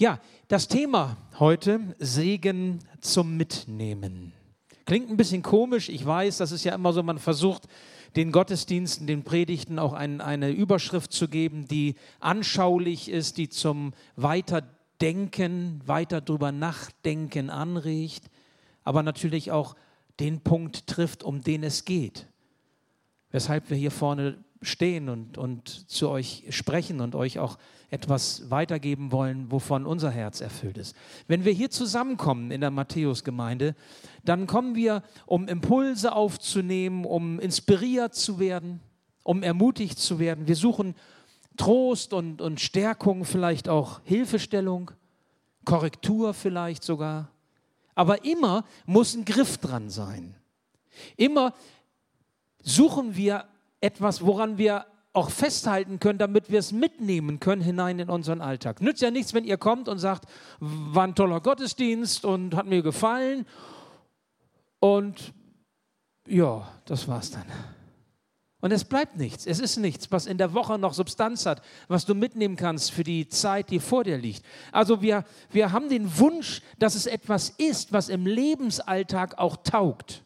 Ja, das Thema heute, Segen zum Mitnehmen. Klingt ein bisschen komisch, ich weiß, das ist ja immer so, man versucht den Gottesdiensten, den Predigten auch ein, eine Überschrift zu geben, die anschaulich ist, die zum Weiterdenken, weiter drüber nachdenken anregt, aber natürlich auch den Punkt trifft, um den es geht. Weshalb wir hier vorne stehen und, und zu euch sprechen und euch auch etwas weitergeben wollen, wovon unser Herz erfüllt ist. Wenn wir hier zusammenkommen in der Matthäusgemeinde, dann kommen wir, um Impulse aufzunehmen, um inspiriert zu werden, um ermutigt zu werden. Wir suchen Trost und, und Stärkung, vielleicht auch Hilfestellung, Korrektur vielleicht sogar. Aber immer muss ein Griff dran sein. Immer suchen wir etwas, woran wir auch festhalten können, damit wir es mitnehmen können hinein in unseren Alltag. Nützt ja nichts, wenn ihr kommt und sagt, war ein toller Gottesdienst und hat mir gefallen. Und ja, das war's dann. Und es bleibt nichts. Es ist nichts, was in der Woche noch Substanz hat, was du mitnehmen kannst für die Zeit, die vor dir liegt. Also wir, wir haben den Wunsch, dass es etwas ist, was im Lebensalltag auch taugt.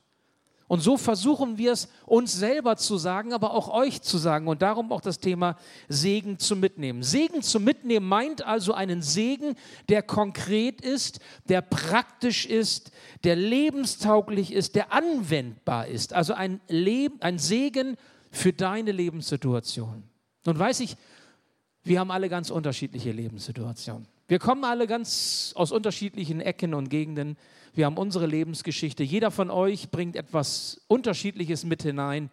Und so versuchen wir es uns selber zu sagen, aber auch euch zu sagen. Und darum auch das Thema Segen zu mitnehmen. Segen zu mitnehmen meint also einen Segen, der konkret ist, der praktisch ist, der lebenstauglich ist, der anwendbar ist. Also ein, Leben, ein Segen für deine Lebenssituation. Nun weiß ich, wir haben alle ganz unterschiedliche Lebenssituationen. Wir kommen alle ganz aus unterschiedlichen Ecken und Gegenden. Wir haben unsere Lebensgeschichte. Jeder von euch bringt etwas Unterschiedliches mit hinein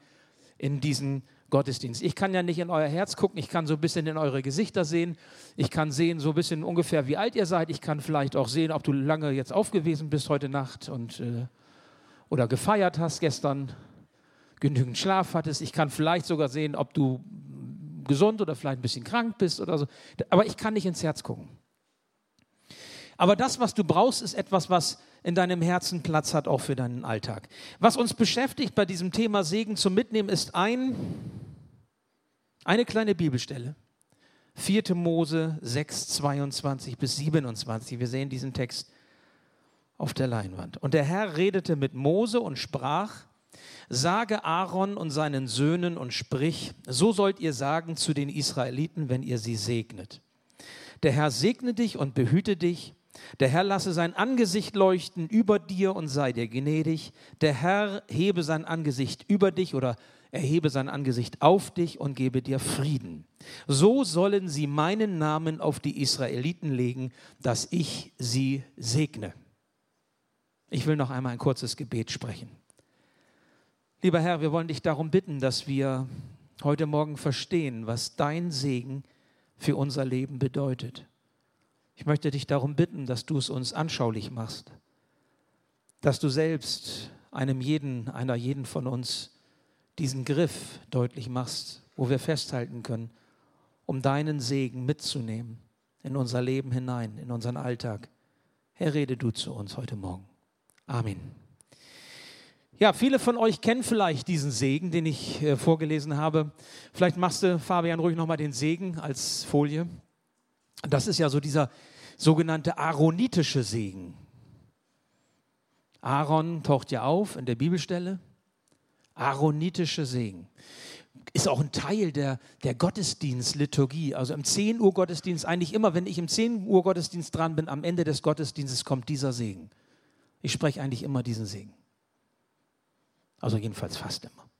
in diesen Gottesdienst. Ich kann ja nicht in euer Herz gucken, ich kann so ein bisschen in eure Gesichter sehen. Ich kann sehen so ein bisschen ungefähr, wie alt ihr seid. Ich kann vielleicht auch sehen, ob du lange jetzt aufgewesen bist heute Nacht und, äh, oder gefeiert hast gestern, genügend Schlaf hattest. Ich kann vielleicht sogar sehen, ob du gesund oder vielleicht ein bisschen krank bist oder so. Aber ich kann nicht ins Herz gucken. Aber das, was du brauchst, ist etwas, was in deinem Herzen Platz hat, auch für deinen Alltag. Was uns beschäftigt bei diesem Thema Segen zum Mitnehmen, ist ein, eine kleine Bibelstelle. 4. Mose 6, 22 bis 27. Wir sehen diesen Text auf der Leinwand. Und der Herr redete mit Mose und sprach, Sage Aaron und seinen Söhnen und sprich, so sollt ihr sagen zu den Israeliten, wenn ihr sie segnet. Der Herr segne dich und behüte dich. Der Herr lasse sein Angesicht leuchten über dir und sei dir gnädig. Der Herr hebe sein Angesicht über dich oder erhebe sein Angesicht auf dich und gebe dir Frieden. So sollen sie meinen Namen auf die Israeliten legen, dass ich sie segne. Ich will noch einmal ein kurzes Gebet sprechen. Lieber Herr, wir wollen dich darum bitten, dass wir heute Morgen verstehen, was dein Segen für unser Leben bedeutet. Ich möchte dich darum bitten, dass du es uns anschaulich machst, dass du selbst einem jeden, einer jeden von uns diesen Griff deutlich machst, wo wir festhalten können, um deinen Segen mitzunehmen in unser Leben hinein, in unseren Alltag. Herr, rede du zu uns heute Morgen. Amen. Ja, viele von euch kennen vielleicht diesen Segen, den ich äh, vorgelesen habe. Vielleicht machst du, Fabian, ruhig nochmal den Segen als Folie. Das ist ja so dieser sogenannte aaronitische Segen. Aaron taucht ja auf in der Bibelstelle. Aaronitische Segen. Ist auch ein Teil der, der Gottesdienstliturgie. Also im 10 Uhr Gottesdienst, eigentlich immer, wenn ich im 10 Uhr Gottesdienst dran bin, am Ende des Gottesdienstes kommt dieser Segen. Ich spreche eigentlich immer diesen Segen. Also jedenfalls fast immer.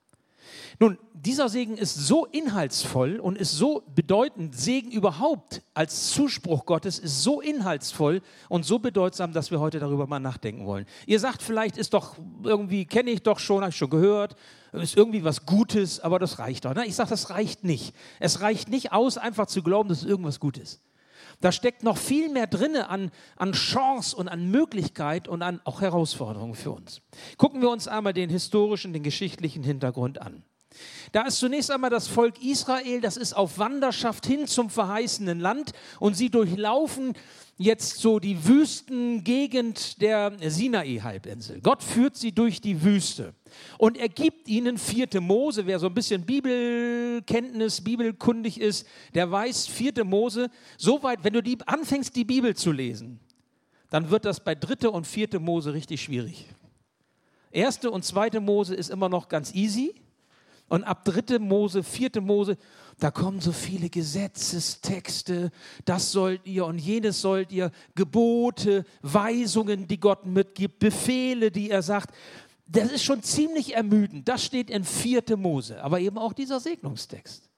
Nun, dieser Segen ist so inhaltsvoll und ist so bedeutend, Segen überhaupt als Zuspruch Gottes ist so inhaltsvoll und so bedeutsam, dass wir heute darüber mal nachdenken wollen. Ihr sagt vielleicht, ist doch irgendwie, kenne ich doch schon, habe ich schon gehört, ist irgendwie was Gutes, aber das reicht doch. Ne? Ich sage, das reicht nicht. Es reicht nicht aus, einfach zu glauben, dass es irgendwas Gutes ist. Da steckt noch viel mehr drin an, an Chance und an Möglichkeit und an auch Herausforderungen für uns. Gucken wir uns einmal den historischen, den geschichtlichen Hintergrund an. Da ist zunächst einmal das Volk Israel, das ist auf Wanderschaft hin zum verheißenen Land und sie durchlaufen jetzt so die Wüstengegend der Sinai-Halbinsel. Gott führt sie durch die Wüste und er gibt ihnen vierte Mose. Wer so ein bisschen Bibelkenntnis, bibelkundig ist, der weiß, vierte Mose, soweit, wenn du die, anfängst, die Bibel zu lesen, dann wird das bei dritte und vierte Mose richtig schwierig. Erste und zweite Mose ist immer noch ganz easy. Und ab dritte Mose, vierte Mose, da kommen so viele Gesetzestexte, das sollt ihr und jenes sollt ihr, Gebote, Weisungen, die Gott mitgibt, Befehle, die er sagt. Das ist schon ziemlich ermüdend. Das steht in vierte Mose, aber eben auch dieser Segnungstext.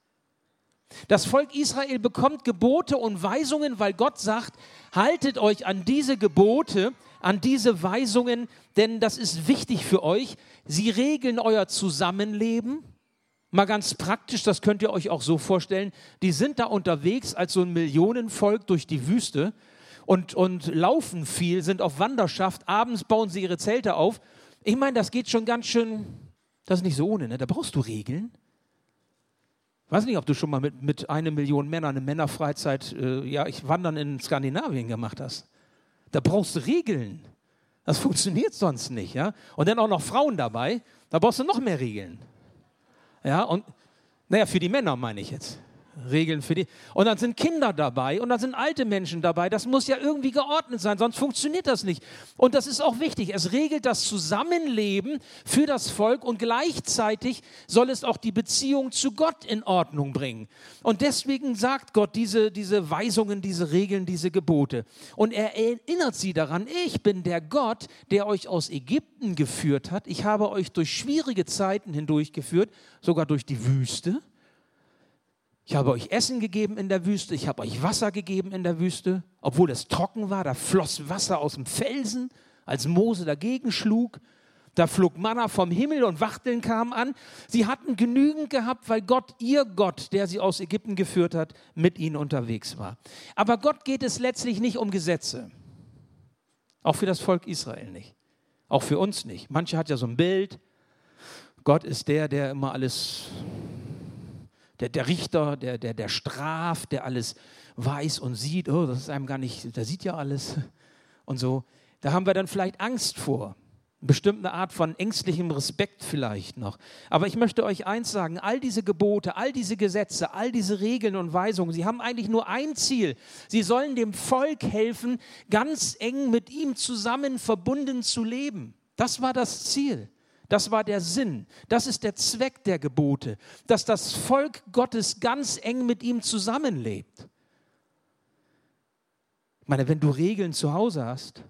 Das Volk Israel bekommt Gebote und Weisungen, weil Gott sagt, haltet euch an diese Gebote, an diese Weisungen, denn das ist wichtig für euch. Sie regeln euer Zusammenleben, Mal ganz praktisch, das könnt ihr euch auch so vorstellen, die sind da unterwegs als so ein Millionenvolk durch die Wüste und, und laufen viel, sind auf Wanderschaft, abends bauen sie ihre Zelte auf. Ich meine, das geht schon ganz schön, das ist nicht so ohne, ne? da brauchst du Regeln. Ich weiß nicht, ob du schon mal mit, mit einer Million Männern eine Männerfreizeit, äh, ja, ich wandern in Skandinavien gemacht hast. Da brauchst du Regeln. Das funktioniert sonst nicht, ja. Und dann auch noch Frauen dabei, da brauchst du noch mehr Regeln. Ja, und naja, für die Männer meine ich jetzt. Regeln für die. Und dann sind Kinder dabei und dann sind alte Menschen dabei. Das muss ja irgendwie geordnet sein, sonst funktioniert das nicht. Und das ist auch wichtig. Es regelt das Zusammenleben für das Volk und gleichzeitig soll es auch die Beziehung zu Gott in Ordnung bringen. Und deswegen sagt Gott diese, diese Weisungen, diese Regeln, diese Gebote. Und er erinnert sie daran, ich bin der Gott, der euch aus Ägypten geführt hat. Ich habe euch durch schwierige Zeiten hindurchgeführt, sogar durch die Wüste. Ich habe euch Essen gegeben in der Wüste, ich habe euch Wasser gegeben in der Wüste, obwohl es trocken war, da floss Wasser aus dem Felsen, als Mose dagegen schlug. Da flog Manna vom Himmel und Wachteln kamen an. Sie hatten genügend gehabt, weil Gott, ihr Gott, der sie aus Ägypten geführt hat, mit ihnen unterwegs war. Aber Gott geht es letztlich nicht um Gesetze. Auch für das Volk Israel nicht. Auch für uns nicht. Manche hat ja so ein Bild. Gott ist der, der immer alles der, der Richter, der, der, der straft, der alles weiß und sieht, oh, das ist einem gar nicht, der sieht ja alles und so. Da haben wir dann vielleicht Angst vor. Bestimmte Art von ängstlichem Respekt vielleicht noch. Aber ich möchte euch eins sagen, all diese Gebote, all diese Gesetze, all diese Regeln und Weisungen, sie haben eigentlich nur ein Ziel. Sie sollen dem Volk helfen, ganz eng mit ihm zusammen verbunden zu leben. Das war das Ziel. Das war der Sinn. Das ist der Zweck der Gebote, dass das Volk Gottes ganz eng mit ihm zusammenlebt. Ich meine, wenn du Regeln zu Hause hast,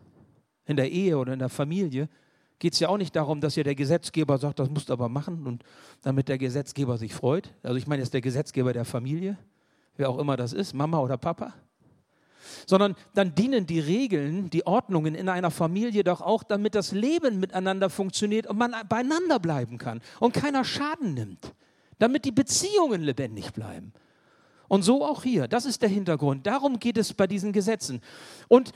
in der Ehe oder in der Familie, geht es ja auch nicht darum, dass ja der Gesetzgeber sagt, das musst du aber machen und damit der Gesetzgeber sich freut. Also ich meine jetzt der Gesetzgeber der Familie, wer auch immer das ist, Mama oder Papa sondern dann dienen die Regeln, die Ordnungen in einer Familie doch auch, damit das Leben miteinander funktioniert und man beieinander bleiben kann und keiner Schaden nimmt, damit die Beziehungen lebendig bleiben. Und so auch hier, das ist der Hintergrund. Darum geht es bei diesen Gesetzen. Und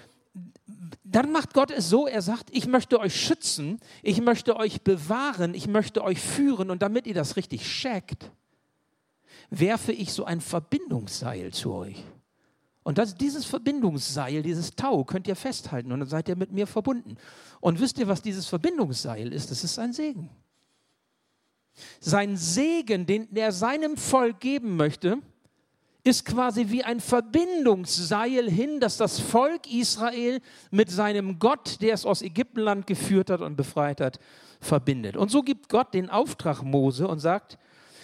dann macht Gott es so, er sagt, ich möchte euch schützen, ich möchte euch bewahren, ich möchte euch führen und damit ihr das richtig checkt, werfe ich so ein Verbindungsseil zu euch. Und das, dieses Verbindungsseil, dieses Tau könnt ihr festhalten und dann seid ihr mit mir verbunden. Und wisst ihr, was dieses Verbindungsseil ist? Das ist ein Segen. Sein Segen, den er seinem Volk geben möchte, ist quasi wie ein Verbindungsseil hin, dass das Volk Israel mit seinem Gott, der es aus Ägyptenland geführt hat und befreit hat, verbindet. Und so gibt Gott den Auftrag Mose und sagt,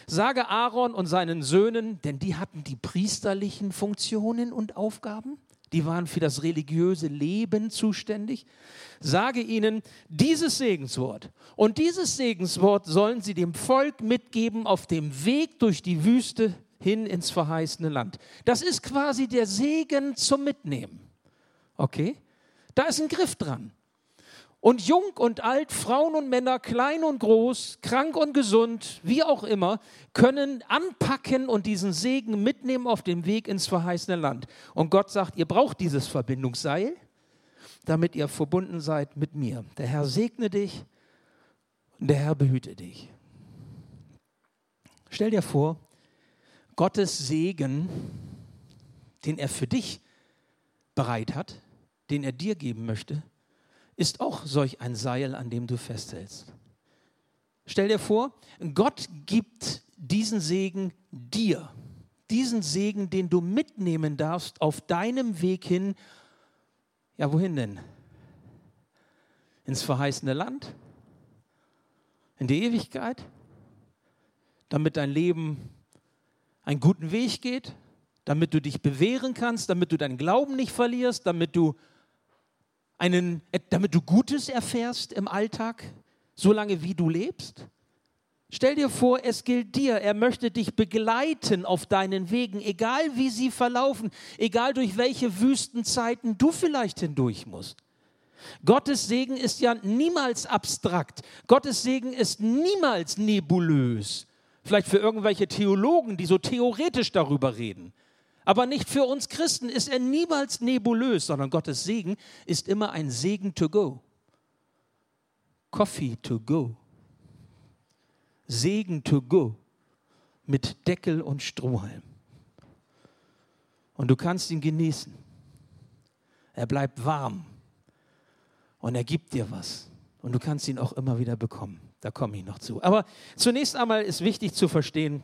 Sage Aaron und seinen Söhnen, denn die hatten die priesterlichen Funktionen und Aufgaben, die waren für das religiöse Leben zuständig. Sage ihnen dieses Segenswort. Und dieses Segenswort sollen sie dem Volk mitgeben auf dem Weg durch die Wüste hin ins verheißene Land. Das ist quasi der Segen zum Mitnehmen. Okay? Da ist ein Griff dran. Und jung und alt, Frauen und Männer, klein und groß, krank und gesund, wie auch immer, können anpacken und diesen Segen mitnehmen auf dem Weg ins verheißene Land. Und Gott sagt, ihr braucht dieses Verbindungsseil, damit ihr verbunden seid mit mir. Der Herr segne dich und der Herr behüte dich. Stell dir vor, Gottes Segen, den er für dich bereit hat, den er dir geben möchte, ist auch solch ein Seil, an dem du festhältst. Stell dir vor, Gott gibt diesen Segen dir, diesen Segen, den du mitnehmen darfst auf deinem Weg hin. Ja, wohin denn? Ins verheißene Land? In die Ewigkeit? Damit dein Leben einen guten Weg geht? Damit du dich bewähren kannst? Damit du deinen Glauben nicht verlierst? Damit du, einen, damit du Gutes erfährst im Alltag? solange wie du lebst? Stell dir vor, es gilt dir. Er möchte dich begleiten auf deinen Wegen, egal wie sie verlaufen, egal durch welche Wüstenzeiten du vielleicht hindurch musst. Gottes Segen ist ja niemals abstrakt. Gottes Segen ist niemals nebulös. Vielleicht für irgendwelche Theologen, die so theoretisch darüber reden. Aber nicht für uns Christen ist er niemals nebulös, sondern Gottes Segen ist immer ein Segen to go. Coffee to go. Segen to go. Mit Deckel und Strohhalm. Und du kannst ihn genießen. Er bleibt warm. Und er gibt dir was. Und du kannst ihn auch immer wieder bekommen. Da komme ich noch zu. Aber zunächst einmal ist wichtig zu verstehen,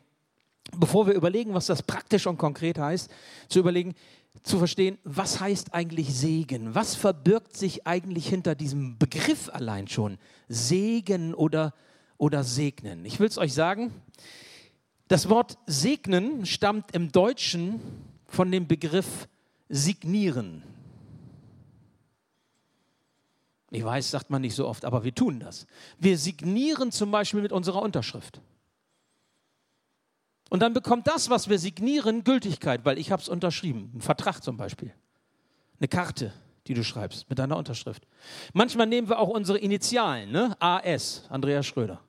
bevor wir überlegen, was das praktisch und konkret heißt, zu überlegen, zu verstehen, was heißt eigentlich Segen? Was verbirgt sich eigentlich hinter diesem Begriff allein schon? Segen oder, oder segnen. Ich will es euch sagen, das Wort segnen stammt im Deutschen von dem Begriff signieren. Ich weiß, sagt man nicht so oft, aber wir tun das. Wir signieren zum Beispiel mit unserer Unterschrift. Und dann bekommt das, was wir signieren, Gültigkeit, weil ich habe es unterschrieben. Ein Vertrag zum Beispiel. Eine Karte, die du schreibst mit deiner Unterschrift. Manchmal nehmen wir auch unsere Initialen, ne? AS, Andreas Schröder.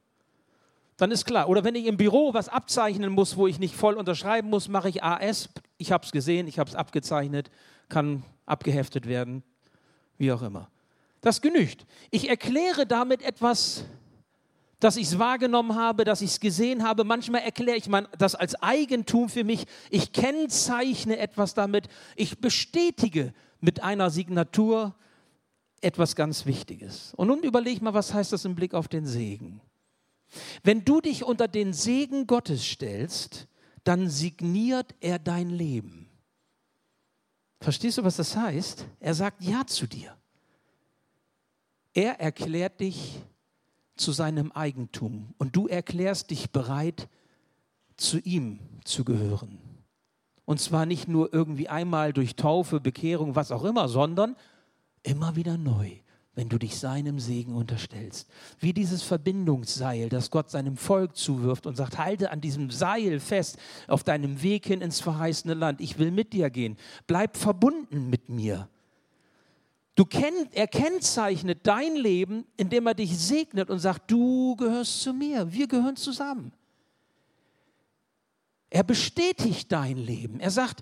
Dann ist klar. Oder wenn ich im Büro was abzeichnen muss, wo ich nicht voll unterschreiben muss, mache ich AS. Ich habe es gesehen, ich habe es abgezeichnet, kann abgeheftet werden, wie auch immer. Das genügt. Ich erkläre damit etwas dass ich es wahrgenommen habe, dass ich es gesehen habe. Manchmal erkläre ich das als Eigentum für mich. Ich kennzeichne etwas damit. Ich bestätige mit einer Signatur etwas ganz Wichtiges. Und nun überleg mal, was heißt das im Blick auf den Segen? Wenn du dich unter den Segen Gottes stellst, dann signiert er dein Leben. Verstehst du, was das heißt? Er sagt Ja zu dir. Er erklärt dich zu seinem Eigentum und du erklärst dich bereit, zu ihm zu gehören. Und zwar nicht nur irgendwie einmal durch Taufe, Bekehrung, was auch immer, sondern immer wieder neu, wenn du dich seinem Segen unterstellst. Wie dieses Verbindungsseil, das Gott seinem Volk zuwirft und sagt, halte an diesem Seil fest auf deinem Weg hin ins verheißene Land. Ich will mit dir gehen. Bleib verbunden mit mir. Du kenn, er kennzeichnet dein Leben, indem er dich segnet und sagt, du gehörst zu mir, wir gehören zusammen. Er bestätigt dein Leben. Er sagt,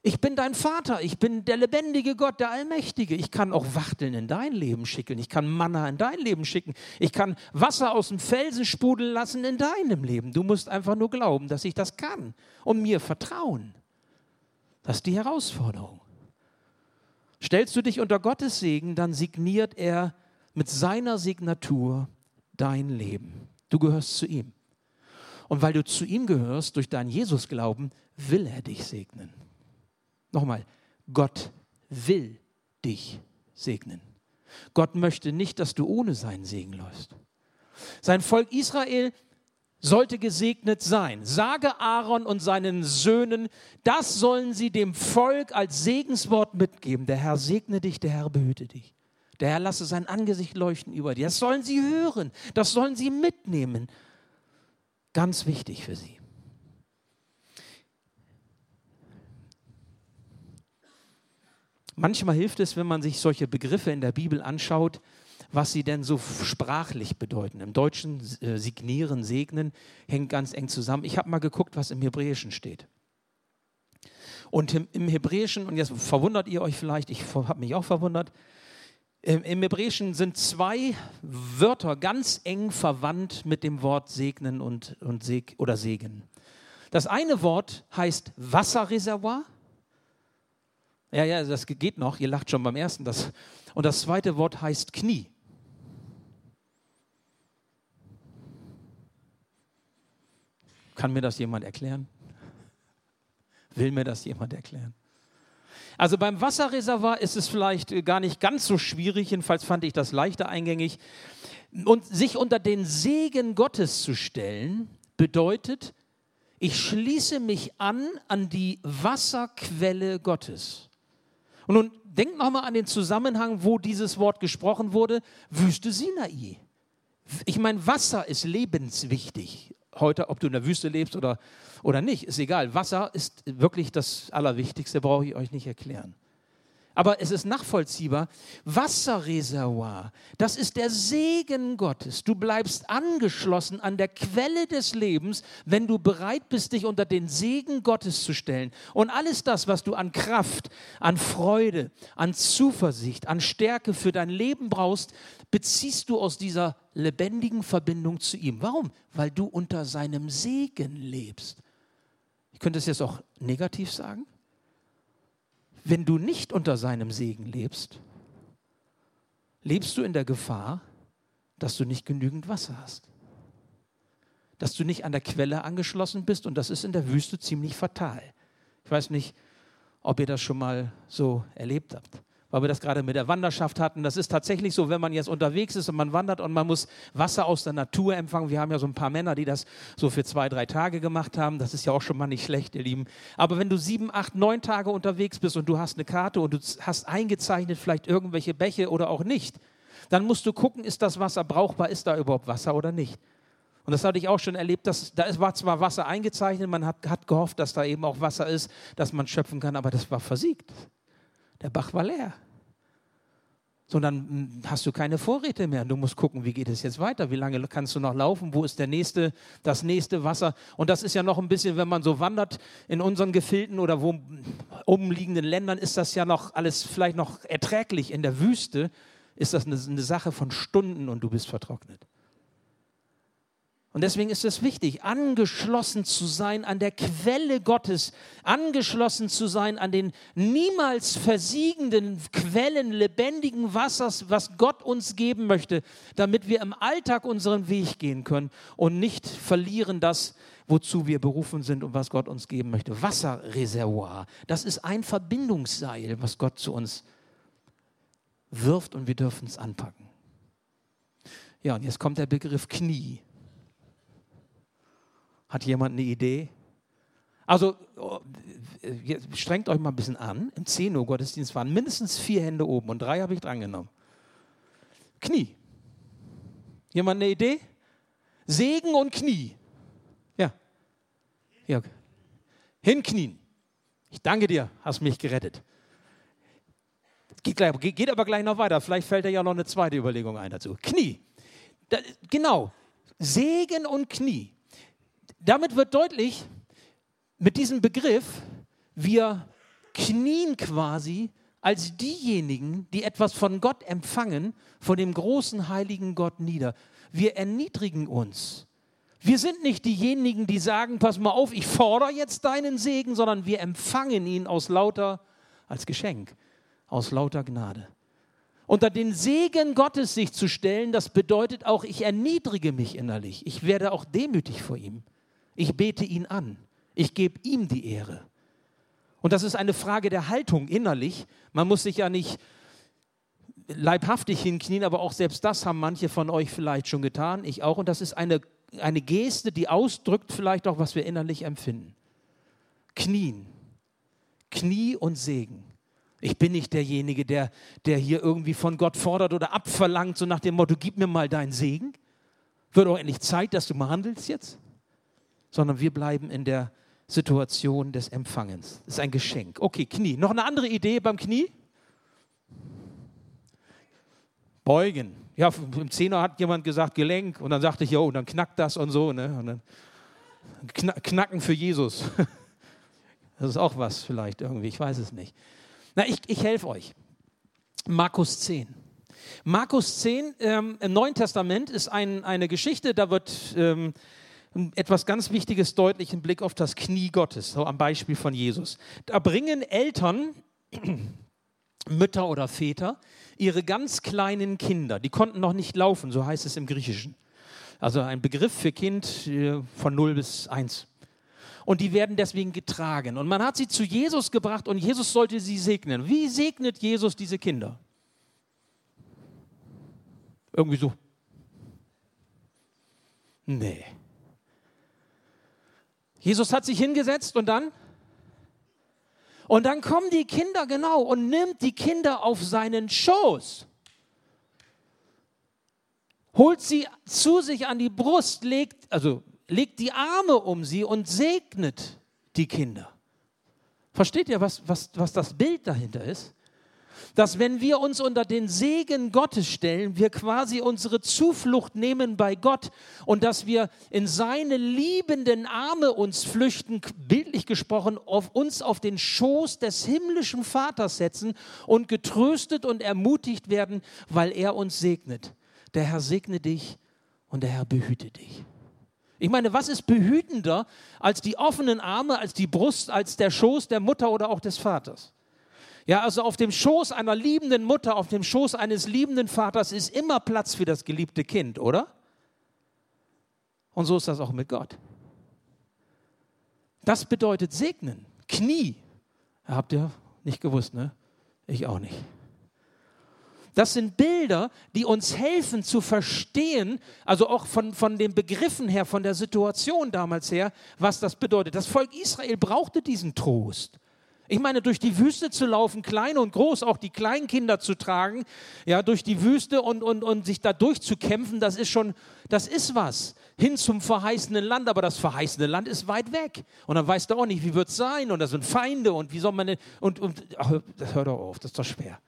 ich bin dein Vater, ich bin der lebendige Gott, der Allmächtige. Ich kann auch Wachteln in dein Leben schicken, ich kann Manna in dein Leben schicken, ich kann Wasser aus dem Felsen sprudeln lassen in deinem Leben. Du musst einfach nur glauben, dass ich das kann und mir vertrauen. Das ist die Herausforderung. Stellst du dich unter Gottes Segen, dann signiert er mit seiner Signatur dein Leben. Du gehörst zu ihm. Und weil du zu ihm gehörst, durch deinen Jesus-Glauben, will er dich segnen. Nochmal, Gott will dich segnen. Gott möchte nicht, dass du ohne seinen Segen läufst. Sein Volk Israel sollte gesegnet sein. Sage Aaron und seinen Söhnen, das sollen sie dem Volk als Segenswort mitgeben. Der Herr segne dich, der Herr behüte dich. Der Herr lasse sein Angesicht leuchten über dir. Das sollen sie hören, das sollen sie mitnehmen. Ganz wichtig für sie. Manchmal hilft es, wenn man sich solche Begriffe in der Bibel anschaut, was sie denn so sprachlich bedeuten. Im Deutschen äh, signieren, segnen hängt ganz eng zusammen. Ich habe mal geguckt, was im Hebräischen steht. Und im, im Hebräischen, und jetzt verwundert ihr euch vielleicht, ich habe mich auch verwundert, Im Hebräischen sind zwei Wörter ganz eng verwandt mit dem Wort segnen und, und seg, oder segen. Das eine Wort heißt Wasserreservoir. Ja, ja, das geht noch, ihr lacht schon beim ersten. Das, und das zweite Wort heißt Knie. Kann mir das jemand erklären? Will mir das jemand erklären? Also beim Wasserreservoir ist es vielleicht gar nicht ganz so schwierig, jedenfalls fand ich das leichter eingängig. Und sich unter den Segen Gottes zu stellen, bedeutet, ich schließe mich an an die Wasserquelle Gottes. Und nun denkt nochmal an den Zusammenhang, wo dieses Wort gesprochen wurde, Wüste Sinai. Ich meine, Wasser ist lebenswichtig. Heute, ob du in der Wüste lebst oder oder nicht, ist egal. Wasser ist wirklich das Allerwichtigste, brauche ich euch nicht erklären. Aber es ist nachvollziehbar. Wasserreservoir, das ist der Segen Gottes. Du bleibst angeschlossen an der Quelle des Lebens, wenn du bereit bist, dich unter den Segen Gottes zu stellen. Und alles das, was du an Kraft, an Freude, an Zuversicht, an Stärke für dein Leben brauchst, beziehst du aus dieser lebendigen Verbindung zu ihm. Warum? Weil du unter seinem Segen lebst. Ich könnte es jetzt auch negativ sagen. Wenn du nicht unter seinem Segen lebst, lebst du in der Gefahr, dass du nicht genügend Wasser hast. Dass du nicht an der Quelle angeschlossen bist und das ist in der Wüste ziemlich fatal. Ich weiß nicht, ob ihr das schon mal so erlebt habt weil wir das gerade mit der Wanderschaft hatten. Das ist tatsächlich so, wenn man jetzt unterwegs ist und man wandert und man muss Wasser aus der Natur empfangen. Wir haben ja so ein paar Männer, die das so für zwei, drei Tage gemacht haben. Das ist ja auch schon mal nicht schlecht, ihr Lieben. Aber wenn du sieben, acht, neun Tage unterwegs bist und du hast eine Karte und du hast eingezeichnet vielleicht irgendwelche Bäche oder auch nicht, dann musst du gucken, ist das Wasser brauchbar, ist da überhaupt Wasser oder nicht. Und das hatte ich auch schon erlebt, dass da war zwar Wasser eingezeichnet, man hat, hat gehofft, dass da eben auch Wasser ist, dass man schöpfen kann, aber das war versiegt. Der Bach war leer. So, dann hm, hast du keine Vorräte mehr. Du musst gucken, wie geht es jetzt weiter? Wie lange kannst du noch laufen? Wo ist der nächste, das nächste Wasser? Und das ist ja noch ein bisschen, wenn man so wandert in unseren Gefilden oder wo umliegenden Ländern, ist das ja noch alles vielleicht noch erträglich. In der Wüste ist das eine, eine Sache von Stunden und du bist vertrocknet. Und deswegen ist es wichtig, angeschlossen zu sein an der Quelle Gottes, angeschlossen zu sein an den niemals versiegenden Quellen lebendigen Wassers, was Gott uns geben möchte, damit wir im Alltag unseren Weg gehen können und nicht verlieren das, wozu wir berufen sind und was Gott uns geben möchte. Wasserreservoir, das ist ein Verbindungsseil, was Gott zu uns wirft und wir dürfen es anpacken. Ja, und jetzt kommt der Begriff Knie. Hat jemand eine Idee? Also oh, strengt euch mal ein bisschen an. Im 10 Uhr Gottesdienst waren mindestens vier Hände oben und drei habe ich drangenommen. Knie. Jemand eine Idee? Segen und Knie. Ja. ja. Hinknien. Ich danke dir, hast mich gerettet. Geht, gleich, geht aber gleich noch weiter. Vielleicht fällt dir ja noch eine zweite Überlegung ein dazu. Knie. Da, genau. Segen und Knie. Damit wird deutlich, mit diesem Begriff, wir knien quasi als diejenigen, die etwas von Gott empfangen, von dem großen heiligen Gott nieder. Wir erniedrigen uns. Wir sind nicht diejenigen, die sagen, pass mal auf, ich fordere jetzt deinen Segen, sondern wir empfangen ihn aus lauter, als Geschenk, aus lauter Gnade. Unter den Segen Gottes sich zu stellen, das bedeutet auch, ich erniedrige mich innerlich. Ich werde auch demütig vor ihm. Ich bete ihn an. Ich gebe ihm die Ehre. Und das ist eine Frage der Haltung innerlich. Man muss sich ja nicht leibhaftig hinknien, aber auch selbst das haben manche von euch vielleicht schon getan, ich auch. Und das ist eine, eine Geste, die ausdrückt vielleicht auch, was wir innerlich empfinden. Knien. Knie und Segen. Ich bin nicht derjenige, der, der hier irgendwie von Gott fordert oder abverlangt, so nach dem Motto, gib mir mal deinen Segen. Wird auch endlich Zeit, dass du mal handelst jetzt sondern wir bleiben in der Situation des Empfangens. Das ist ein Geschenk. Okay, Knie. Noch eine andere Idee beim Knie? Beugen. Ja, im Zehner hat jemand gesagt Gelenk und dann sagte ich, jo, dann knackt das und so. Ne? Und dann knacken für Jesus. Das ist auch was vielleicht irgendwie, ich weiß es nicht. Na, ich, ich helfe euch. Markus 10. Markus 10 ähm, im Neuen Testament ist ein, eine Geschichte, da wird ähm, etwas ganz Wichtiges deutlich im Blick auf das Knie Gottes, so am Beispiel von Jesus. Da bringen Eltern, Mütter oder Väter, ihre ganz kleinen Kinder, die konnten noch nicht laufen, so heißt es im Griechischen. Also ein Begriff für Kind äh, von 0 bis 1. Und die werden deswegen getragen. Und man hat sie zu Jesus gebracht und Jesus sollte sie segnen. Wie segnet Jesus diese Kinder? Irgendwie so. Nee. Jesus hat sich hingesetzt und dann? Und dann kommen die Kinder genau und nimmt die Kinder auf seinen Schoß. Holt sie zu sich an die Brust, legt, also legt die Arme um sie und segnet die Kinder. Versteht ihr, was, was, was das Bild dahinter ist? Dass wenn wir uns unter den Segen Gottes stellen, wir quasi unsere Zuflucht nehmen bei Gott und dass wir in seine liebenden Arme uns flüchten, bildlich gesprochen, auf uns auf den Schoß des himmlischen Vaters setzen und getröstet und ermutigt werden, weil er uns segnet. Der Herr segne dich und der Herr behüte dich. Ich meine, was ist behütender als die offenen Arme, als die Brust, als der Schoß der Mutter oder auch des Vaters? Ja, also auf dem Schoß einer liebenden Mutter, auf dem Schoß eines liebenden Vaters ist immer Platz für das geliebte Kind, oder? Und so ist das auch mit Gott. Das bedeutet segnen, Knie. Habt ihr nicht gewusst, ne? Ich auch nicht. Das sind Bilder, die uns helfen zu verstehen, also auch von, von den Begriffen her, von der Situation damals her, was das bedeutet. Das Volk Israel brauchte diesen Trost. Ich meine, durch die Wüste zu laufen, klein und groß, auch die Kleinkinder zu tragen, ja, durch die Wüste und, und, und sich da durchzukämpfen, das ist schon, das ist was. Hin zum verheißenen Land, aber das verheißene Land ist weit weg. Und dann weißt du auch nicht, wie wird es sein und da sind Feinde und wie soll man, und, und ach, das hör doch auf, das ist doch schwer.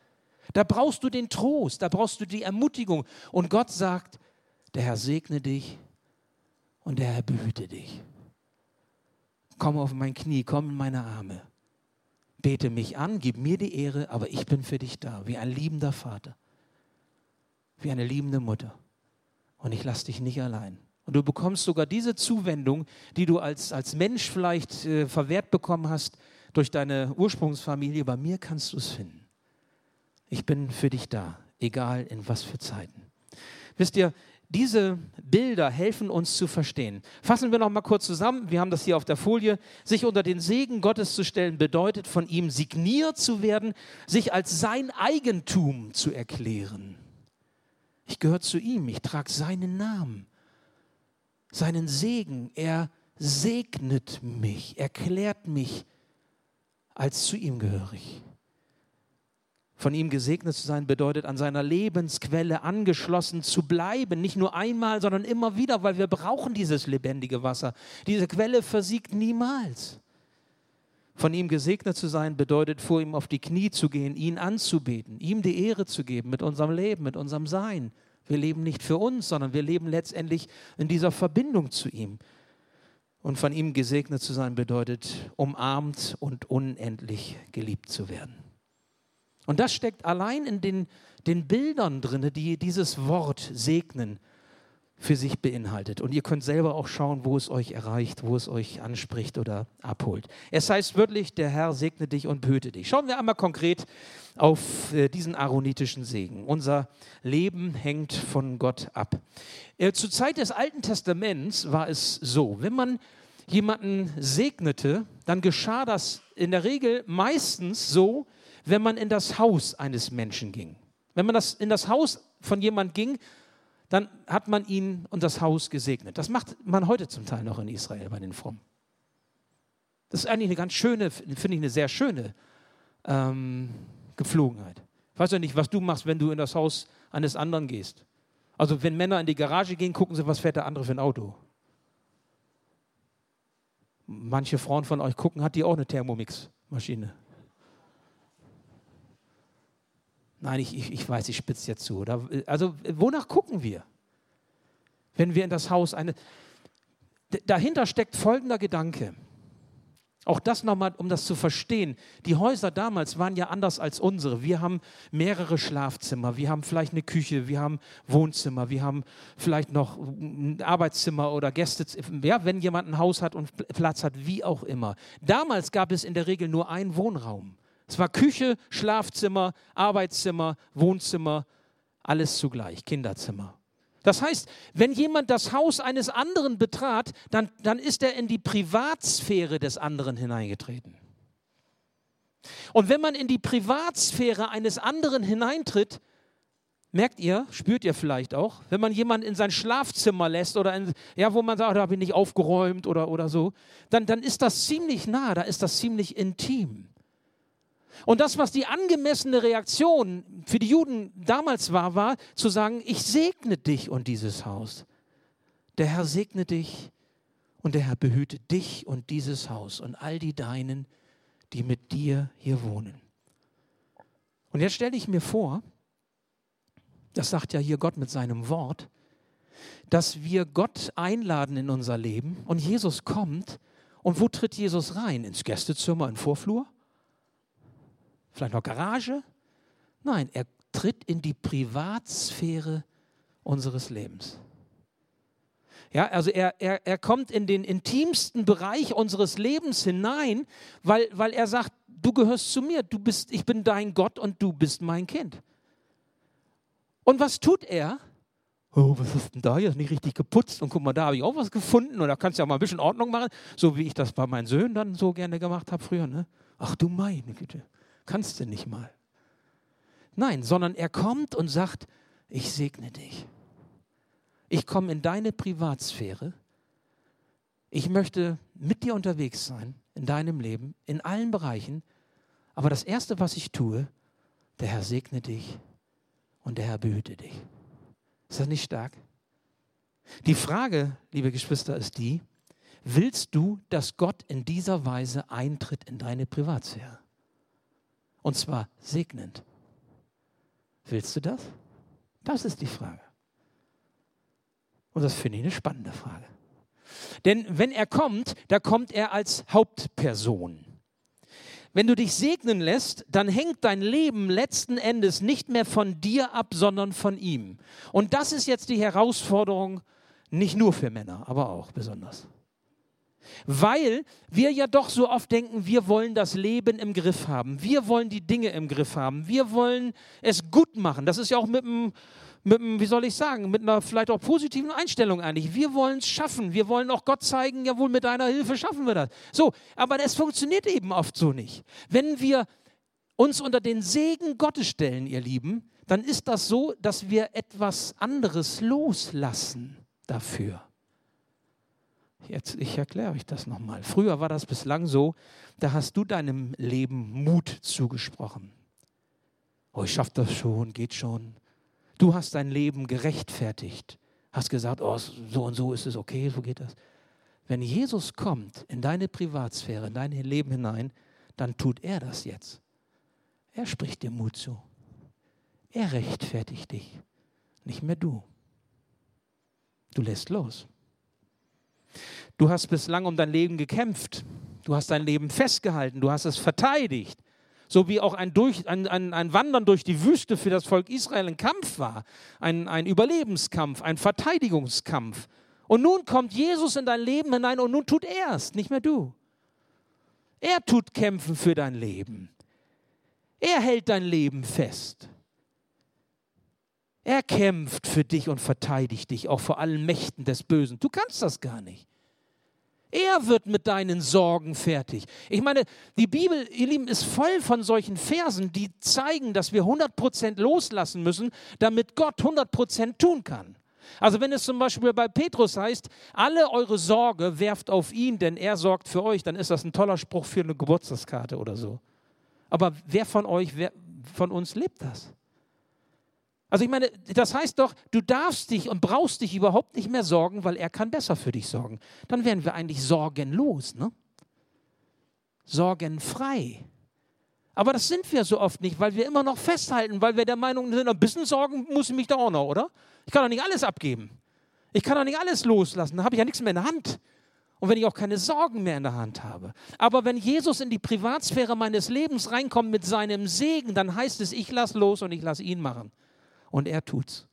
Da brauchst du den Trost, da brauchst du die Ermutigung. Und Gott sagt, der Herr segne dich und der Herr behüte dich. Komm auf mein Knie, komm in meine Arme bete mich an, gib mir die Ehre, aber ich bin für dich da, wie ein liebender Vater, wie eine liebende Mutter. Und ich lasse dich nicht allein. Und du bekommst sogar diese Zuwendung, die du als, als Mensch vielleicht äh, verwehrt bekommen hast durch deine Ursprungsfamilie. Bei mir kannst du es finden. Ich bin für dich da, egal in was für Zeiten. Wisst ihr, diese Bilder helfen uns zu verstehen. Fassen wir noch mal kurz zusammen. Wir haben das hier auf der Folie. Sich unter den Segen Gottes zu stellen bedeutet, von ihm signiert zu werden, sich als sein Eigentum zu erklären. Ich gehöre zu ihm. Ich trage seinen Namen, seinen Segen. Er segnet mich, erklärt mich als zu ihm gehörig. Von ihm gesegnet zu sein bedeutet, an seiner Lebensquelle angeschlossen zu bleiben. Nicht nur einmal, sondern immer wieder, weil wir brauchen dieses lebendige Wasser. Diese Quelle versiegt niemals. Von ihm gesegnet zu sein bedeutet, vor ihm auf die Knie zu gehen, ihn anzubeten, ihm die Ehre zu geben mit unserem Leben, mit unserem Sein. Wir leben nicht für uns, sondern wir leben letztendlich in dieser Verbindung zu ihm. Und von ihm gesegnet zu sein bedeutet, umarmt und unendlich geliebt zu werden. Und das steckt allein in den, den Bildern drin, die dieses Wort segnen für sich beinhaltet. Und ihr könnt selber auch schauen, wo es euch erreicht, wo es euch anspricht oder abholt. Es heißt wörtlich, der Herr segne dich und behüte dich. Schauen wir einmal konkret auf äh, diesen aaronitischen Segen. Unser Leben hängt von Gott ab. Äh, zur Zeit des Alten Testaments war es so, wenn man jemanden segnete, dann geschah das in der Regel meistens so, wenn man in das Haus eines Menschen ging. Wenn man das, in das Haus von jemand ging, dann hat man ihn und das Haus gesegnet. Das macht man heute zum Teil noch in Israel bei den Frommen. Das ist eigentlich eine ganz schöne, finde ich eine sehr schöne ähm, Gepflogenheit. Ich weiß ja nicht, was du machst, wenn du in das Haus eines anderen gehst. Also wenn Männer in die Garage gehen, gucken sie, was fährt der andere für ein Auto. Manche Frauen von euch gucken, hat die auch eine Thermomix-Maschine. Nein, ich, ich, ich weiß, ich spitze jetzt zu. Oder? Also, wonach gucken wir? Wenn wir in das Haus eine. Dahinter steckt folgender Gedanke. Auch das nochmal, um das zu verstehen. Die Häuser damals waren ja anders als unsere. Wir haben mehrere Schlafzimmer, wir haben vielleicht eine Küche, wir haben Wohnzimmer, wir haben vielleicht noch ein Arbeitszimmer oder Gästezimmer, ja, wenn jemand ein Haus hat und Platz hat, wie auch immer. Damals gab es in der Regel nur einen Wohnraum. Es war Küche, Schlafzimmer, Arbeitszimmer, Wohnzimmer, alles zugleich, Kinderzimmer. Das heißt, wenn jemand das Haus eines anderen betrat, dann, dann ist er in die Privatsphäre des anderen hineingetreten. Und wenn man in die Privatsphäre eines anderen hineintritt, merkt ihr, spürt ihr vielleicht auch, wenn man jemanden in sein Schlafzimmer lässt oder in, ja, wo man sagt, da habe ich nicht aufgeräumt oder, oder so, dann, dann ist das ziemlich nah, da ist das ziemlich intim. Und das, was die angemessene Reaktion für die Juden damals war, war zu sagen, ich segne dich und dieses Haus. Der Herr segne dich und der Herr behüte dich und dieses Haus und all die Deinen, die mit dir hier wohnen. Und jetzt stelle ich mir vor, das sagt ja hier Gott mit seinem Wort, dass wir Gott einladen in unser Leben und Jesus kommt. Und wo tritt Jesus rein? Ins Gästezimmer, in Vorflur? Vielleicht noch Garage? Nein, er tritt in die Privatsphäre unseres Lebens. Ja, also er, er, er kommt in den intimsten Bereich unseres Lebens hinein, weil, weil er sagt, du gehörst zu mir, du bist, ich bin dein Gott und du bist mein Kind. Und was tut er? Oh, was ist denn da? Hier ist nicht richtig geputzt. Und guck mal, da habe ich auch was gefunden. Und da kannst du ja mal ein bisschen Ordnung machen, so wie ich das bei meinen Söhnen dann so gerne gemacht habe früher. Ne? Ach du meine Güte. Kannst du nicht mal. Nein, sondern er kommt und sagt, ich segne dich. Ich komme in deine Privatsphäre. Ich möchte mit dir unterwegs sein in deinem Leben, in allen Bereichen. Aber das Erste, was ich tue, der Herr segne dich und der Herr behüte dich. Ist das nicht stark? Die Frage, liebe Geschwister, ist die, willst du, dass Gott in dieser Weise eintritt in deine Privatsphäre? Und zwar segnend. Willst du das? Das ist die Frage. Und das finde ich eine spannende Frage. Denn wenn er kommt, da kommt er als Hauptperson. Wenn du dich segnen lässt, dann hängt dein Leben letzten Endes nicht mehr von dir ab, sondern von ihm. Und das ist jetzt die Herausforderung, nicht nur für Männer, aber auch besonders. Weil wir ja doch so oft denken, wir wollen das Leben im Griff haben. Wir wollen die Dinge im Griff haben. Wir wollen es gut machen. Das ist ja auch mit einem, mit einem, wie soll ich sagen, mit einer vielleicht auch positiven Einstellung eigentlich. Wir wollen es schaffen. Wir wollen auch Gott zeigen, jawohl, mit deiner Hilfe schaffen wir das. So, aber es funktioniert eben oft so nicht. Wenn wir uns unter den Segen Gottes stellen, ihr Lieben, dann ist das so, dass wir etwas anderes loslassen dafür. Jetzt, ich erkläre euch das nochmal. Früher war das bislang so, da hast du deinem Leben Mut zugesprochen. Oh, ich schaffe das schon, geht schon. Du hast dein Leben gerechtfertigt. Hast gesagt, oh, so und so ist es okay, so geht das. Wenn Jesus kommt in deine Privatsphäre, in dein Leben hinein, dann tut er das jetzt. Er spricht dir Mut zu. Er rechtfertigt dich, nicht mehr du. Du lässt los. Du hast bislang um dein Leben gekämpft. Du hast dein Leben festgehalten. Du hast es verteidigt. So wie auch ein, durch, ein, ein, ein Wandern durch die Wüste für das Volk Israel ein Kampf war. Ein, ein Überlebenskampf, ein Verteidigungskampf. Und nun kommt Jesus in dein Leben hinein und nun tut er es, nicht mehr du. Er tut Kämpfen für dein Leben. Er hält dein Leben fest. Er kämpft für dich und verteidigt dich, auch vor allen Mächten des Bösen. Du kannst das gar nicht. Er wird mit deinen Sorgen fertig. Ich meine, die Bibel, ihr Lieben, ist voll von solchen Versen, die zeigen, dass wir 100% loslassen müssen, damit Gott 100% tun kann. Also wenn es zum Beispiel bei Petrus heißt, alle eure Sorge werft auf ihn, denn er sorgt für euch, dann ist das ein toller Spruch für eine Geburtstagskarte oder so. Aber wer von euch, wer von uns lebt das? Also ich meine, das heißt doch, du darfst dich und brauchst dich überhaupt nicht mehr sorgen, weil er kann besser für dich sorgen. Dann wären wir eigentlich sorgenlos, ne? Sorgenfrei. Aber das sind wir so oft nicht, weil wir immer noch festhalten, weil wir der Meinung sind, ein bisschen Sorgen muss ich mich da auch noch, oder? Ich kann doch nicht alles abgeben. Ich kann doch nicht alles loslassen, da habe ich ja nichts mehr in der Hand. und wenn ich auch keine Sorgen mehr in der Hand habe. Aber wenn Jesus in die Privatsphäre meines Lebens reinkommt mit seinem Segen, dann heißt es, ich lass los und ich lass ihn machen. Und er tut's.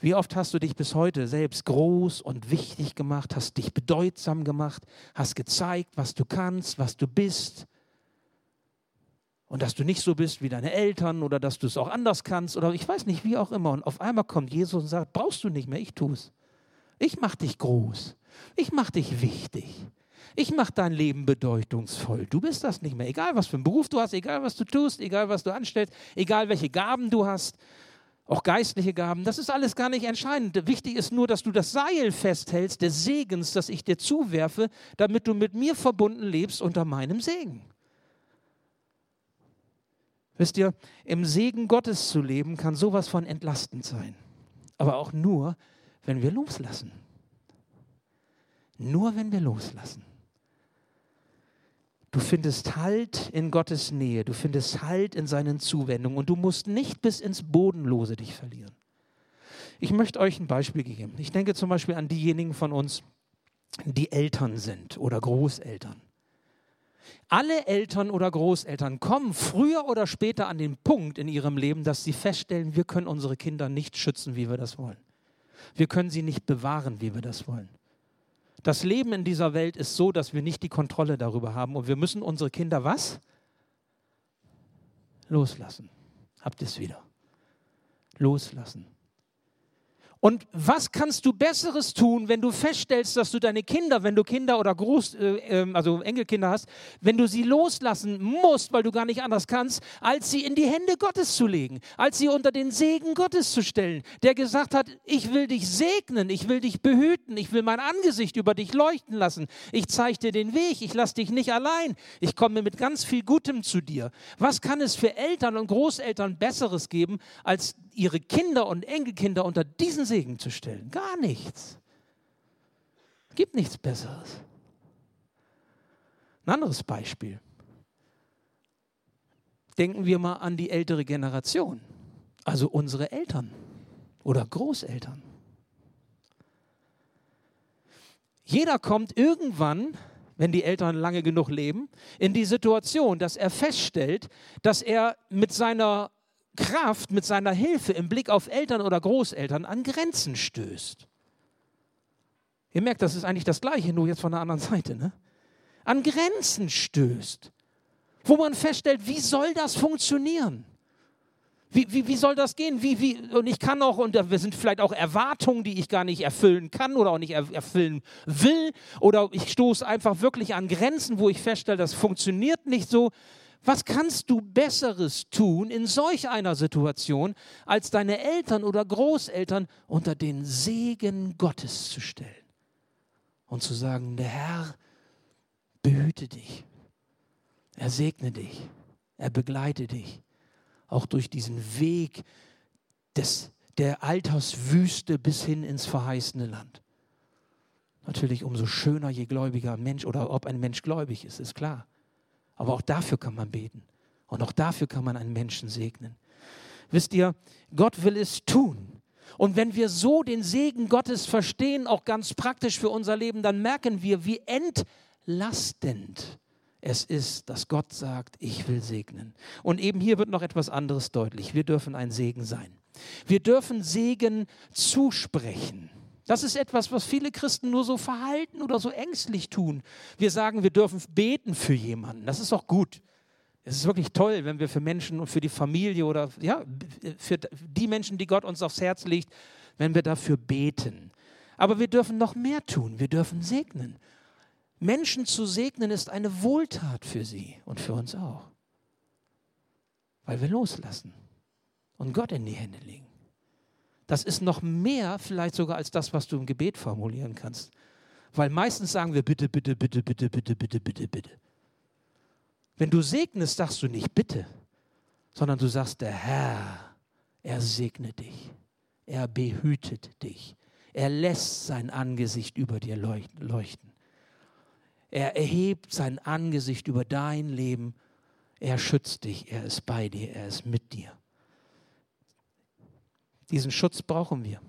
Wie oft hast du dich bis heute selbst groß und wichtig gemacht, hast dich bedeutsam gemacht, hast gezeigt, was du kannst, was du bist. Und dass du nicht so bist wie deine Eltern oder dass du es auch anders kannst oder ich weiß nicht, wie auch immer. Und auf einmal kommt Jesus und sagt, brauchst du nicht mehr, ich tue es. Ich mache dich groß. Ich mache dich wichtig. Ich mache dein Leben bedeutungsvoll. Du bist das nicht mehr. Egal, was für einen Beruf du hast, egal, was du tust, egal, was du anstellst, egal, welche Gaben du hast, auch geistliche Gaben, das ist alles gar nicht entscheidend. Wichtig ist nur, dass du das Seil festhältst des Segens, das ich dir zuwerfe, damit du mit mir verbunden lebst unter meinem Segen. Wisst ihr, im Segen Gottes zu leben kann sowas von entlastend sein. Aber auch nur, wenn wir loslassen. Nur wenn wir loslassen. Du findest Halt in Gottes Nähe, du findest Halt in seinen Zuwendungen und du musst nicht bis ins Bodenlose dich verlieren. Ich möchte euch ein Beispiel geben. Ich denke zum Beispiel an diejenigen von uns, die Eltern sind oder Großeltern. Alle Eltern oder Großeltern kommen früher oder später an den Punkt in ihrem Leben, dass sie feststellen, wir können unsere Kinder nicht schützen, wie wir das wollen. Wir können sie nicht bewahren, wie wir das wollen. Das Leben in dieser Welt ist so, dass wir nicht die Kontrolle darüber haben und wir müssen unsere Kinder was? Loslassen. Habt ihr es wieder? Loslassen. Und was kannst du Besseres tun, wenn du feststellst, dass du deine Kinder, wenn du Kinder oder Groß, äh, ähm, also Enkelkinder hast, wenn du sie loslassen musst, weil du gar nicht anders kannst, als sie in die Hände Gottes zu legen, als sie unter den Segen Gottes zu stellen, der gesagt hat, ich will dich segnen, ich will dich behüten, ich will mein Angesicht über dich leuchten lassen, ich zeige dir den Weg, ich lasse dich nicht allein, ich komme mit ganz viel Gutem zu dir. Was kann es für Eltern und Großeltern Besseres geben, als ihre Kinder und Enkelkinder unter diesen Segen zu stellen. Gar nichts. Gibt nichts Besseres. Ein anderes Beispiel. Denken wir mal an die ältere Generation, also unsere Eltern oder Großeltern. Jeder kommt irgendwann, wenn die Eltern lange genug leben, in die Situation, dass er feststellt, dass er mit seiner Kraft mit seiner Hilfe im Blick auf Eltern oder Großeltern an Grenzen stößt. Ihr merkt, das ist eigentlich das Gleiche, nur jetzt von der anderen Seite. Ne? An Grenzen stößt. Wo man feststellt, wie soll das funktionieren? Wie, wie, wie soll das gehen? Wie, wie, und ich kann auch, und da sind vielleicht auch Erwartungen, die ich gar nicht erfüllen kann oder auch nicht erfüllen will. Oder ich stoße einfach wirklich an Grenzen, wo ich feststelle, das funktioniert nicht so. Was kannst du Besseres tun in solch einer Situation, als deine Eltern oder Großeltern unter den Segen Gottes zu stellen und zu sagen, der Herr behüte dich, er segne dich, er begleite dich, auch durch diesen Weg des, der Alterswüste bis hin ins verheißene Land. Natürlich umso schöner, je gläubiger ein Mensch oder ob ein Mensch gläubig ist, ist klar. Aber auch dafür kann man beten. Und auch dafür kann man einen Menschen segnen. Wisst ihr, Gott will es tun. Und wenn wir so den Segen Gottes verstehen, auch ganz praktisch für unser Leben, dann merken wir, wie entlastend es ist, dass Gott sagt, ich will segnen. Und eben hier wird noch etwas anderes deutlich. Wir dürfen ein Segen sein. Wir dürfen Segen zusprechen. Das ist etwas, was viele Christen nur so verhalten oder so ängstlich tun. Wir sagen, wir dürfen beten für jemanden. Das ist auch gut. Es ist wirklich toll, wenn wir für Menschen und für die Familie oder ja, für die Menschen, die Gott uns aufs Herz legt, wenn wir dafür beten. Aber wir dürfen noch mehr tun. Wir dürfen segnen. Menschen zu segnen ist eine Wohltat für sie und für uns auch. Weil wir loslassen und Gott in die Hände legen. Das ist noch mehr vielleicht sogar als das, was du im Gebet formulieren kannst. Weil meistens sagen wir bitte, bitte, bitte, bitte, bitte, bitte, bitte, bitte. Wenn du segnest, sagst du nicht bitte, sondern du sagst, der Herr, er segne dich, er behütet dich, er lässt sein Angesicht über dir leuchten. Er erhebt sein Angesicht über dein Leben, er schützt dich, er ist bei dir, er ist mit dir. Diesen Schutz brauchen wir.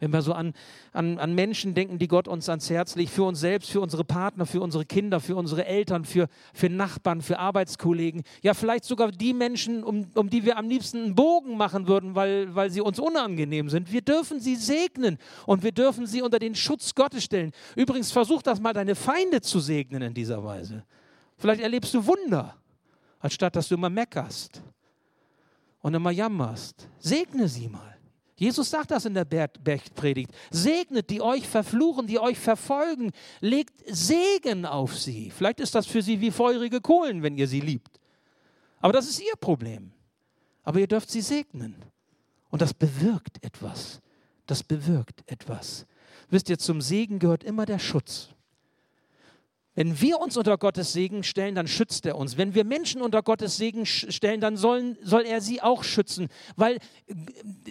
Wenn wir so an, an, an Menschen denken, die Gott uns ans Herz legt, für uns selbst, für unsere Partner, für unsere Kinder, für unsere Eltern, für, für Nachbarn, für Arbeitskollegen, ja vielleicht sogar die Menschen, um, um die wir am liebsten einen Bogen machen würden, weil, weil sie uns unangenehm sind. Wir dürfen sie segnen und wir dürfen sie unter den Schutz Gottes stellen. Übrigens, versuch das mal, deine Feinde zu segnen in dieser Weise. Vielleicht erlebst du Wunder, anstatt dass du immer meckerst und immer jammerst. Segne sie mal. Jesus sagt das in der Bergpredigt. Segnet, die euch verfluchen, die euch verfolgen. Legt Segen auf sie. Vielleicht ist das für sie wie feurige Kohlen, wenn ihr sie liebt. Aber das ist ihr Problem. Aber ihr dürft sie segnen. Und das bewirkt etwas. Das bewirkt etwas. Wisst ihr, zum Segen gehört immer der Schutz. Wenn wir uns unter Gottes Segen stellen, dann schützt er uns. Wenn wir Menschen unter Gottes Segen stellen, dann sollen, soll er sie auch schützen, weil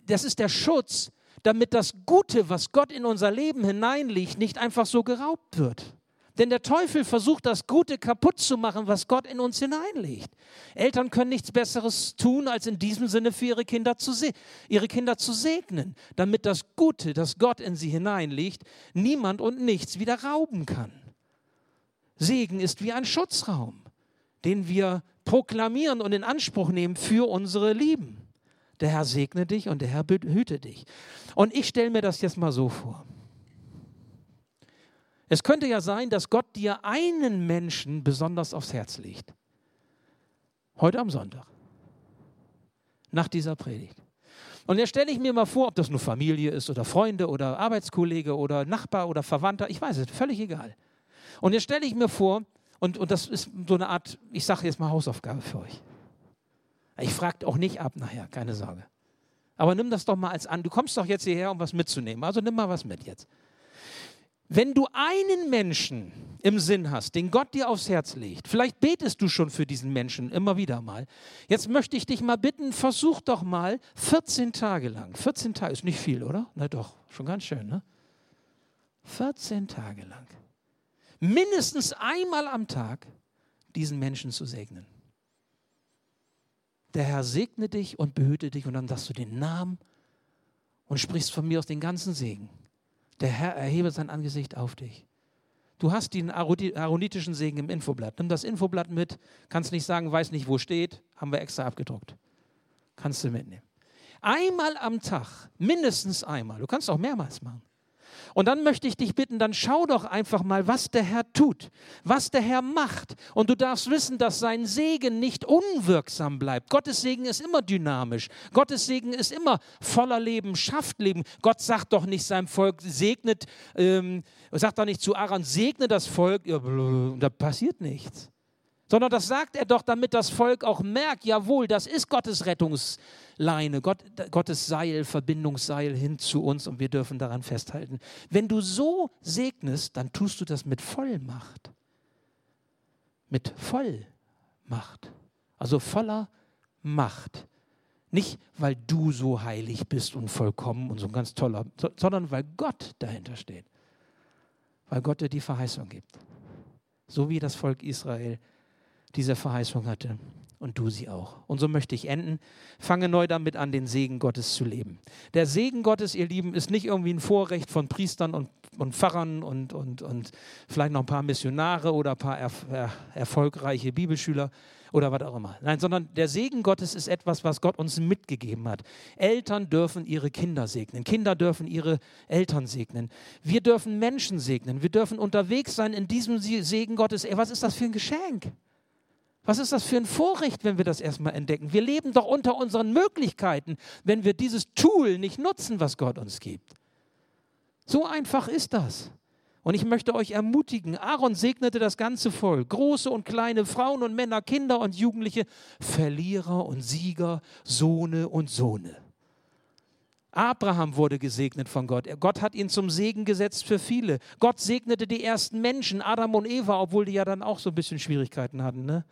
das ist der Schutz, damit das Gute, was Gott in unser Leben hineinlegt, nicht einfach so geraubt wird. Denn der Teufel versucht, das Gute kaputt zu machen, was Gott in uns hineinlegt. Eltern können nichts Besseres tun, als in diesem Sinne für ihre Kinder zu, ihre Kinder zu segnen, damit das Gute, das Gott in sie hineinlegt, niemand und nichts wieder rauben kann. Segen ist wie ein Schutzraum, den wir proklamieren und in Anspruch nehmen für unsere Lieben. Der Herr segne dich und der Herr behüte dich. Und ich stelle mir das jetzt mal so vor. Es könnte ja sein, dass Gott dir einen Menschen besonders aufs Herz legt. Heute am Sonntag. Nach dieser Predigt. Und jetzt stelle ich mir mal vor, ob das nur Familie ist oder Freunde oder Arbeitskollege oder Nachbar oder Verwandter, ich weiß es, völlig egal. Und jetzt stelle ich mir vor, und, und das ist so eine Art, ich sage jetzt mal Hausaufgabe für euch. Ich frage auch nicht ab nachher, keine Sorge. Aber nimm das doch mal als an. Du kommst doch jetzt hierher, um was mitzunehmen. Also nimm mal was mit jetzt. Wenn du einen Menschen im Sinn hast, den Gott dir aufs Herz legt, vielleicht betest du schon für diesen Menschen immer wieder mal. Jetzt möchte ich dich mal bitten, versuch doch mal 14 Tage lang. 14 Tage ist nicht viel, oder? Na doch, schon ganz schön, ne? 14 Tage lang mindestens einmal am Tag diesen Menschen zu segnen. Der Herr segne dich und behüte dich und dann sagst du den Namen und sprichst von mir aus den ganzen Segen. Der Herr erhebe sein Angesicht auf dich. Du hast den aaronitischen Segen im Infoblatt. Nimm das Infoblatt mit, kannst nicht sagen, weiß nicht, wo steht, haben wir extra abgedruckt. Kannst du mitnehmen. Einmal am Tag, mindestens einmal, du kannst auch mehrmals machen, und dann möchte ich dich bitten, dann schau doch einfach mal, was der Herr tut, was der Herr macht. Und du darfst wissen, dass sein Segen nicht unwirksam bleibt. Gottes Segen ist immer dynamisch. Gottes Segen ist immer voller Leben, schafft Leben. Gott sagt doch nicht seinem Volk, segnet, ähm, sagt doch nicht zu Aaron, segne das Volk, ja, da passiert nichts sondern das sagt er doch, damit das Volk auch merkt, jawohl, das ist Gottes Rettungsleine, Gott, Gottes Seil, Verbindungsseil hin zu uns und wir dürfen daran festhalten. Wenn du so segnest, dann tust du das mit Vollmacht. Mit Vollmacht. Also voller Macht. Nicht, weil du so heilig bist und vollkommen und so ein ganz toller, sondern weil Gott dahinter steht. Weil Gott dir die Verheißung gibt. So wie das Volk Israel diese Verheißung hatte und du sie auch. Und so möchte ich enden. Fange neu damit an, den Segen Gottes zu leben. Der Segen Gottes, ihr Lieben, ist nicht irgendwie ein Vorrecht von Priestern und, und Pfarrern und, und, und vielleicht noch ein paar Missionare oder ein paar er, er, erfolgreiche Bibelschüler oder was auch immer. Nein, sondern der Segen Gottes ist etwas, was Gott uns mitgegeben hat. Eltern dürfen ihre Kinder segnen. Kinder dürfen ihre Eltern segnen. Wir dürfen Menschen segnen. Wir dürfen unterwegs sein in diesem Segen Gottes. Ey, was ist das für ein Geschenk? Was ist das für ein Vorrecht, wenn wir das erstmal entdecken? Wir leben doch unter unseren Möglichkeiten, wenn wir dieses Tool nicht nutzen, was Gott uns gibt. So einfach ist das. Und ich möchte euch ermutigen, Aaron segnete das ganze Volk, große und kleine Frauen und Männer, Kinder und Jugendliche, Verlierer und Sieger, Sohne und Sohne. Abraham wurde gesegnet von Gott. Gott hat ihn zum Segen gesetzt für viele. Gott segnete die ersten Menschen, Adam und Eva, obwohl die ja dann auch so ein bisschen Schwierigkeiten hatten. Ne?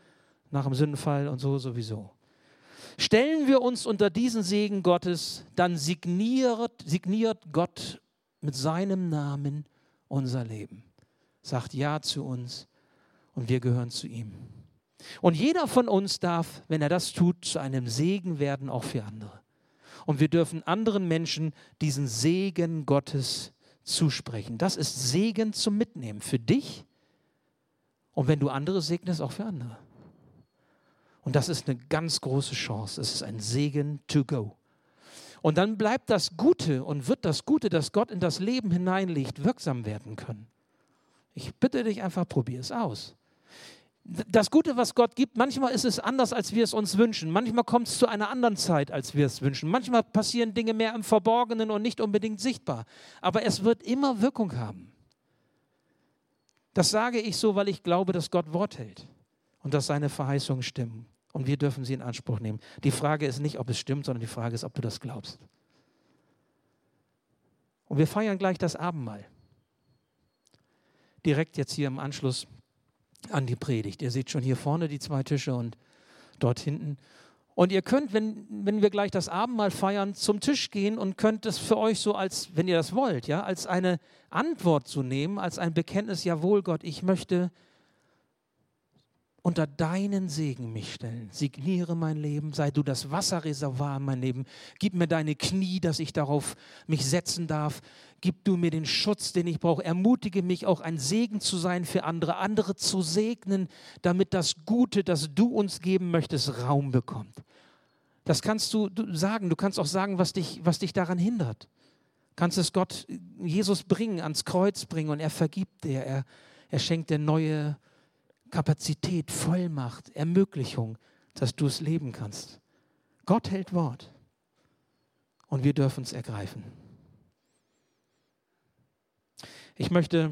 Nach dem Sündenfall und so sowieso. Stellen wir uns unter diesen Segen Gottes, dann signiert, signiert Gott mit seinem Namen unser Leben. Sagt Ja zu uns und wir gehören zu ihm. Und jeder von uns darf, wenn er das tut, zu einem Segen werden, auch für andere. und wir dürfen anderen Menschen diesen Segen Gottes zusprechen. Das ist Segen zum Mitnehmen für dich und wenn du andere segnest, auch für andere. Und das ist eine ganz große Chance. Es ist ein Segen to go. Und dann bleibt das Gute und wird das Gute, das Gott in das Leben hineinlegt, wirksam werden können. Ich bitte dich einfach, probier es aus. Das Gute, was Gott gibt, manchmal ist es anders, als wir es uns wünschen. Manchmal kommt es zu einer anderen Zeit, als wir es wünschen. Manchmal passieren Dinge mehr im Verborgenen und nicht unbedingt sichtbar. Aber es wird immer Wirkung haben. Das sage ich so, weil ich glaube, dass Gott Wort hält und dass seine Verheißungen stimmen und wir dürfen sie in Anspruch nehmen. Die Frage ist nicht, ob es stimmt, sondern die Frage ist, ob du das glaubst. Und wir feiern gleich das Abendmahl. Direkt jetzt hier im Anschluss an die Predigt. Ihr seht schon hier vorne die zwei Tische und dort hinten. Und ihr könnt, wenn, wenn wir gleich das Abendmahl feiern, zum Tisch gehen und könnt es für euch so als, wenn ihr das wollt, ja, als eine Antwort zu nehmen, als ein Bekenntnis, jawohl Gott, ich möchte unter deinen Segen mich stellen. Signiere mein Leben, sei du das Wasserreservoir in mein Leben. Gib mir deine Knie, dass ich darauf mich setzen darf. Gib du mir den Schutz, den ich brauche. Ermutige mich auch ein Segen zu sein für andere, andere zu segnen, damit das Gute, das du uns geben möchtest, Raum bekommt. Das kannst du sagen. Du kannst auch sagen, was dich, was dich daran hindert. Kannst es Gott, Jesus bringen, ans Kreuz bringen und er vergibt dir. Er, er schenkt dir neue Kapazität, Vollmacht, Ermöglichung, dass du es leben kannst. Gott hält Wort und wir dürfen es ergreifen. Ich möchte,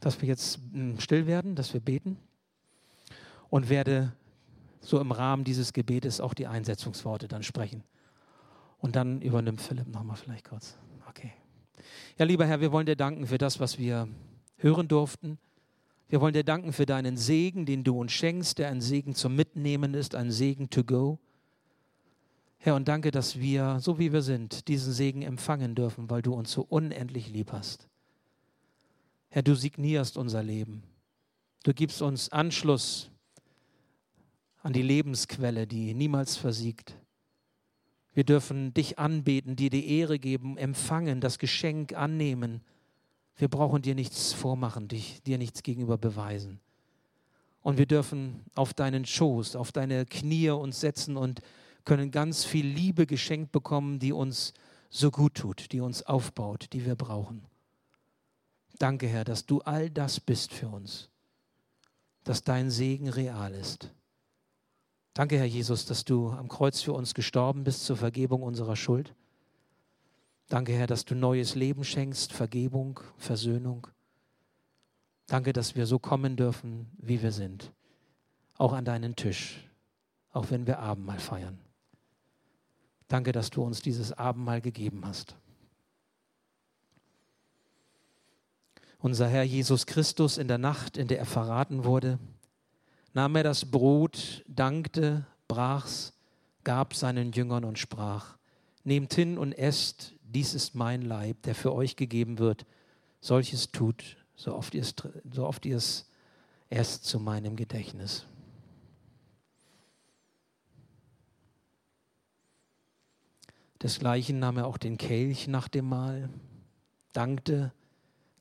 dass wir jetzt hm, still werden, dass wir beten und werde so im Rahmen dieses Gebetes auch die Einsetzungsworte dann sprechen. Und dann übernimmt Philipp nochmal vielleicht kurz. Okay. Ja, lieber Herr, wir wollen dir danken für das, was wir hören durften. Wir wollen dir danken für deinen Segen, den du uns schenkst, der ein Segen zum Mitnehmen ist, ein Segen to go. Herr, und danke, dass wir, so wie wir sind, diesen Segen empfangen dürfen, weil du uns so unendlich lieb hast. Herr, du signierst unser Leben. Du gibst uns Anschluss an die Lebensquelle, die niemals versiegt. Wir dürfen dich anbeten, dir die Ehre geben, empfangen, das Geschenk annehmen wir brauchen dir nichts vormachen, dich, dir nichts gegenüber beweisen. Und wir dürfen auf deinen Schoß, auf deine Knie uns setzen und können ganz viel Liebe geschenkt bekommen, die uns so gut tut, die uns aufbaut, die wir brauchen. Danke, Herr, dass du all das bist für uns, dass dein Segen real ist. Danke, Herr Jesus, dass du am Kreuz für uns gestorben bist zur Vergebung unserer Schuld. Danke, Herr, dass du neues Leben schenkst, Vergebung, Versöhnung. Danke, dass wir so kommen dürfen, wie wir sind. Auch an deinen Tisch, auch wenn wir Abendmahl feiern. Danke, dass du uns dieses Abendmahl gegeben hast. Unser Herr Jesus Christus in der Nacht, in der er verraten wurde, nahm er das Brot, dankte, brach's, gab seinen Jüngern und sprach, Nehmt hin und esst, dies ist mein Leib, der für euch gegeben wird. Solches tut, so oft ihr es, so oft ihr es erst zu meinem Gedächtnis. Desgleichen nahm er auch den Kelch nach dem Mahl, dankte,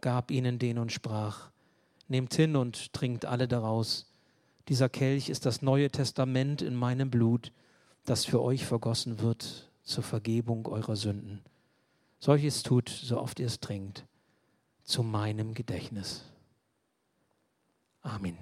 gab ihnen den und sprach, Nehmt hin und trinkt alle daraus. Dieser Kelch ist das neue Testament in meinem Blut, das für euch vergossen wird zur Vergebung eurer Sünden. Solches tut, so oft ihr es trinkt, zu meinem Gedächtnis. Amen.